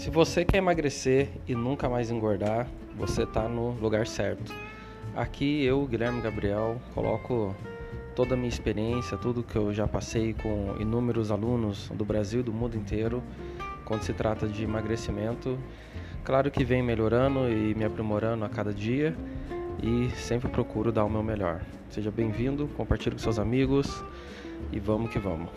Se você quer emagrecer e nunca mais engordar, você está no lugar certo. Aqui eu, Guilherme Gabriel, coloco toda a minha experiência, tudo que eu já passei com inúmeros alunos do Brasil e do mundo inteiro, quando se trata de emagrecimento. Claro que vem melhorando e me aprimorando a cada dia e sempre procuro dar o meu melhor. Seja bem-vindo, compartilhe com seus amigos e vamos que vamos.